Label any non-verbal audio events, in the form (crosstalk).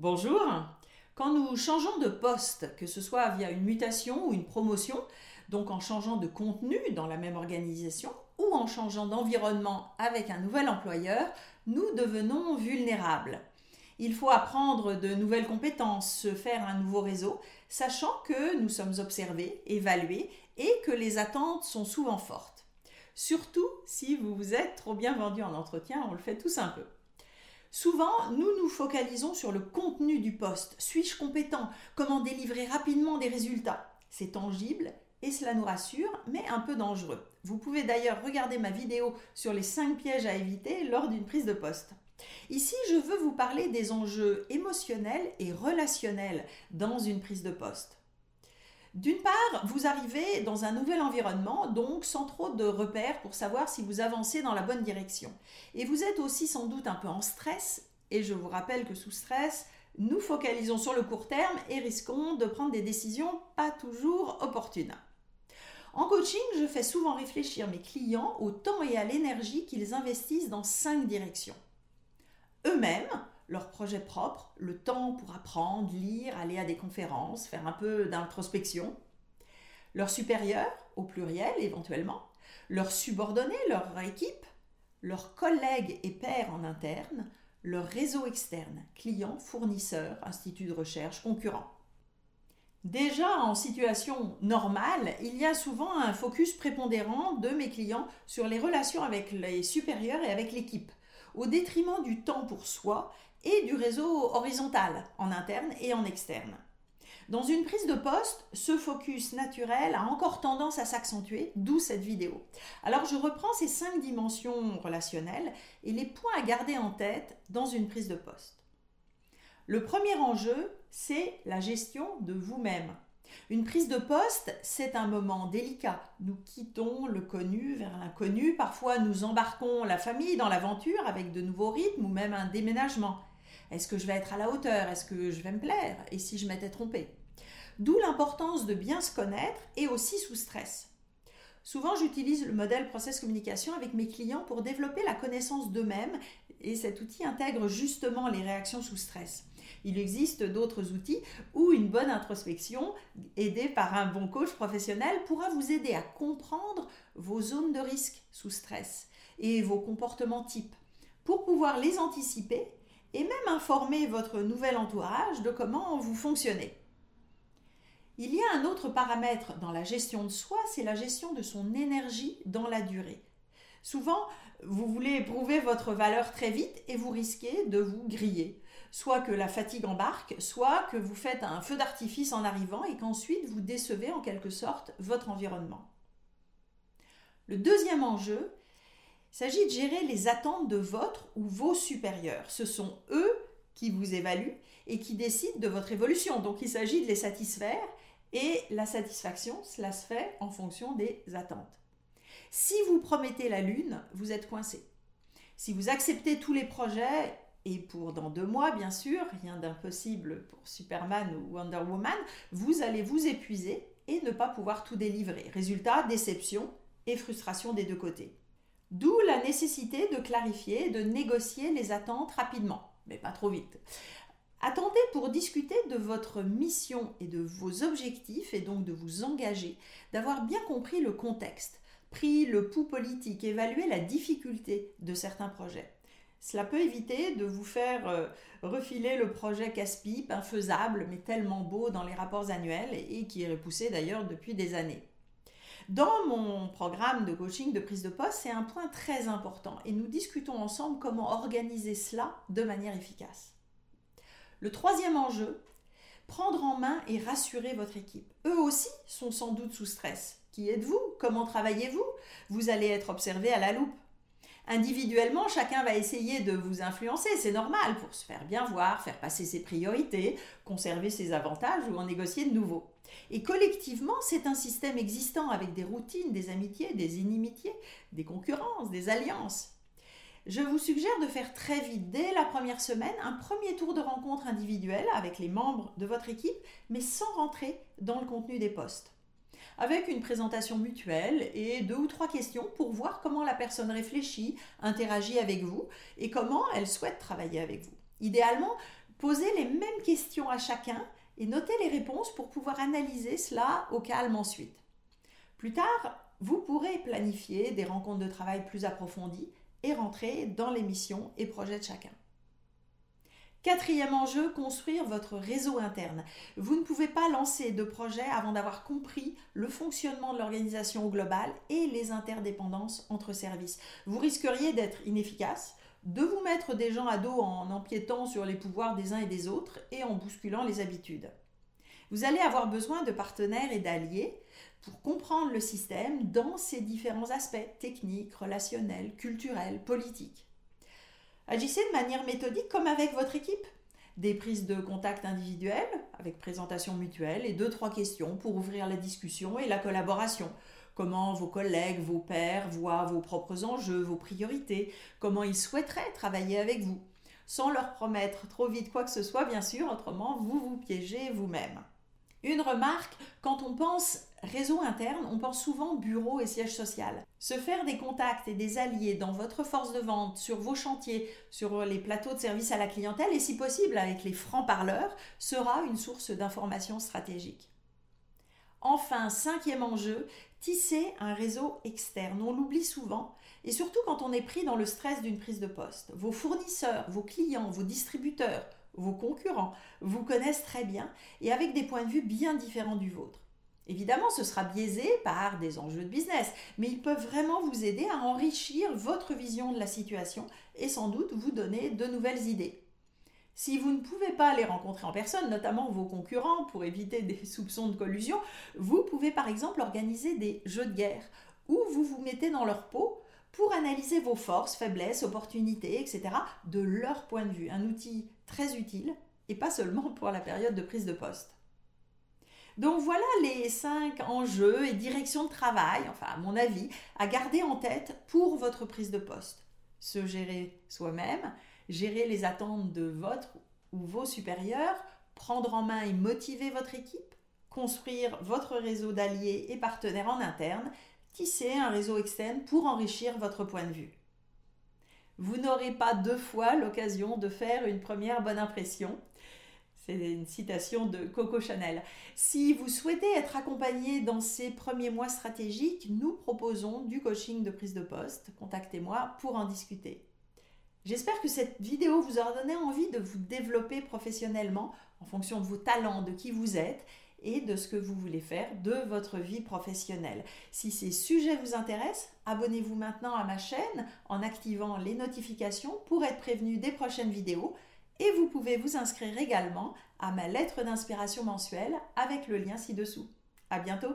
Bonjour. Quand nous changeons de poste, que ce soit via une mutation ou une promotion, donc en changeant de contenu dans la même organisation ou en changeant d'environnement avec un nouvel employeur, nous devenons vulnérables. Il faut apprendre de nouvelles compétences, se faire un nouveau réseau, sachant que nous sommes observés, évalués et que les attentes sont souvent fortes. Surtout si vous vous êtes trop bien vendu en entretien, on le fait tous un peu. Souvent, nous nous focalisons sur le contenu du poste. Suis-je compétent? Comment délivrer rapidement des résultats? C'est tangible et cela nous rassure, mais un peu dangereux. Vous pouvez d'ailleurs regarder ma vidéo sur les 5 pièges à éviter lors d'une prise de poste. Ici, je veux vous parler des enjeux émotionnels et relationnels dans une prise de poste. D'une part, vous arrivez dans un nouvel environnement, donc sans trop de repères pour savoir si vous avancez dans la bonne direction. Et vous êtes aussi sans doute un peu en stress, et je vous rappelle que sous stress, nous focalisons sur le court terme et risquons de prendre des décisions pas toujours opportunes. En coaching, je fais souvent réfléchir mes clients au temps et à l'énergie qu'ils investissent dans cinq directions. Eux-mêmes, leur projet propre, le temps pour apprendre, lire, aller à des conférences, faire un peu d'introspection. Leurs supérieurs, au pluriel éventuellement, leurs subordonnés, leur équipe, leurs collègues et pairs en interne, leur réseau externe, clients, fournisseurs, instituts de recherche, concurrents. Déjà en situation normale, il y a souvent un focus prépondérant de mes clients sur les relations avec les supérieurs et avec l'équipe, au détriment du temps pour soi et du réseau horizontal en interne et en externe. Dans une prise de poste, ce focus naturel a encore tendance à s'accentuer, d'où cette vidéo. Alors je reprends ces cinq dimensions relationnelles et les points à garder en tête dans une prise de poste. Le premier enjeu, c'est la gestion de vous-même. Une prise de poste, c'est un moment délicat. Nous quittons le connu vers l'inconnu. Parfois, nous embarquons la famille dans l'aventure avec de nouveaux rythmes ou même un déménagement. Est-ce que je vais être à la hauteur? Est-ce que je vais me plaire? Et si je m'étais trompée? D'où l'importance de bien se connaître et aussi sous stress. Souvent, j'utilise le modèle process communication avec mes clients pour développer la connaissance d'eux-mêmes et cet outil intègre justement les réactions sous stress. Il existe d'autres outils où une bonne introspection, aidée par un bon coach professionnel, pourra vous aider à comprendre vos zones de risque sous stress et vos comportements types pour pouvoir les anticiper et même informer votre nouvel entourage de comment vous fonctionnez. Il y a un autre paramètre dans la gestion de soi, c'est la gestion de son énergie dans la durée. Souvent, vous voulez éprouver votre valeur très vite et vous risquez de vous griller. Soit que la fatigue embarque, soit que vous faites un feu d'artifice en arrivant et qu'ensuite vous décevez en quelque sorte votre environnement. Le deuxième enjeu, il s'agit de gérer les attentes de votre ou vos supérieurs. Ce sont eux qui vous évaluent et qui décident de votre évolution. Donc il s'agit de les satisfaire et la satisfaction, cela se fait en fonction des attentes. Si vous promettez la lune, vous êtes coincé. Si vous acceptez tous les projets, et pour dans deux mois, bien sûr, rien d'impossible pour Superman ou Wonder Woman, vous allez vous épuiser et ne pas pouvoir tout délivrer. Résultat, déception et frustration des deux côtés. D'où la nécessité de clarifier, de négocier les attentes rapidement, mais pas trop vite. Attendez pour discuter de votre mission et de vos objectifs et donc de vous engager, d'avoir bien compris le contexte, pris le pouls politique, évalué la difficulté de certains projets. Cela peut éviter de vous faire euh, refiler le projet casse-pipe, infaisable, mais tellement beau dans les rapports annuels et qui est repoussé d'ailleurs depuis des années. Dans mon programme de coaching de prise de poste, c'est un point très important et nous discutons ensemble comment organiser cela de manière efficace. Le troisième enjeu, prendre en main et rassurer votre équipe. Eux aussi sont sans doute sous stress. Qui êtes-vous? Comment travaillez-vous? Vous allez être observé à la loupe. Individuellement, chacun va essayer de vous influencer, c'est normal, pour se faire bien voir, faire passer ses priorités, conserver ses avantages ou en négocier de nouveaux. Et collectivement, c'est un système existant avec des routines, des amitiés, des inimitiés, des concurrences, des alliances. Je vous suggère de faire très vite, dès la première semaine, un premier tour de rencontre individuelle avec les membres de votre équipe, mais sans rentrer dans le contenu des postes avec une présentation mutuelle et deux ou trois questions pour voir comment la personne réfléchit, interagit avec vous et comment elle souhaite travailler avec vous. Idéalement, Posez les mêmes questions à chacun et notez les réponses pour pouvoir analyser cela au calme ensuite. Plus tard, vous pourrez planifier des rencontres de travail plus approfondies et rentrer dans les missions et projets de chacun. Quatrième enjeu, construire votre réseau interne. Vous ne pouvez pas lancer de projet avant d'avoir compris le fonctionnement de l'organisation au global et les interdépendances entre services. Vous risqueriez d'être inefficace, de vous mettre des gens à dos en empiétant sur les pouvoirs des uns et des autres et en bousculant les habitudes. Vous allez avoir besoin de partenaires et d'alliés pour comprendre le système dans ses différents aspects techniques, relationnels, culturels, politiques. Agissez de manière méthodique comme avec votre équipe. Des prises de contact individuelles avec présentation mutuelle et deux trois questions pour ouvrir la discussion et la collaboration. Comment vos collègues, vos pairs voient vos propres enjeux, vos priorités, comment ils souhaiteraient travailler avec vous, sans leur promettre trop vite quoi que ce soit, bien sûr, autrement vous vous piégez vous-même. Une remarque, quand on pense réseau interne, on pense souvent bureau et siège social. Se faire des contacts et des alliés dans votre force de vente, sur vos chantiers, sur les plateaux de service à la clientèle et si possible avec les francs-parleurs sera une source d'information stratégique. Enfin, cinquième enjeu, tisser un réseau externe. On l'oublie souvent, et surtout quand on est pris dans le stress d'une prise de poste. Vos fournisseurs, vos clients, vos distributeurs, vos concurrents vous connaissent très bien et avec des points de vue bien différents du vôtre. Évidemment, ce sera biaisé par des enjeux de business, mais ils peuvent vraiment vous aider à enrichir votre vision de la situation et sans doute vous donner de nouvelles idées. Si vous ne pouvez pas les rencontrer en personne, notamment vos concurrents, pour éviter des (laughs) soupçons de collusion, vous pouvez par exemple organiser des jeux de guerre où vous vous mettez dans leur peau pour analyser vos forces, faiblesses, opportunités, etc. de leur point de vue. Un outil très utile et pas seulement pour la période de prise de poste. Donc voilà les cinq enjeux et directions de travail, enfin à mon avis, à garder en tête pour votre prise de poste. Se gérer soi-même, gérer les attentes de votre ou vos supérieurs, prendre en main et motiver votre équipe, construire votre réseau d'alliés et partenaires en interne, tisser un réseau externe pour enrichir votre point de vue. Vous n'aurez pas deux fois l'occasion de faire une première bonne impression. C'est une citation de Coco Chanel. Si vous souhaitez être accompagné dans ces premiers mois stratégiques, nous proposons du coaching de prise de poste. Contactez-moi pour en discuter. J'espère que cette vidéo vous aura donné envie de vous développer professionnellement en fonction de vos talents, de qui vous êtes et de ce que vous voulez faire de votre vie professionnelle. Si ces sujets vous intéressent, abonnez-vous maintenant à ma chaîne en activant les notifications pour être prévenu des prochaines vidéos et vous pouvez vous inscrire également à ma lettre d'inspiration mensuelle avec le lien ci-dessous. À bientôt!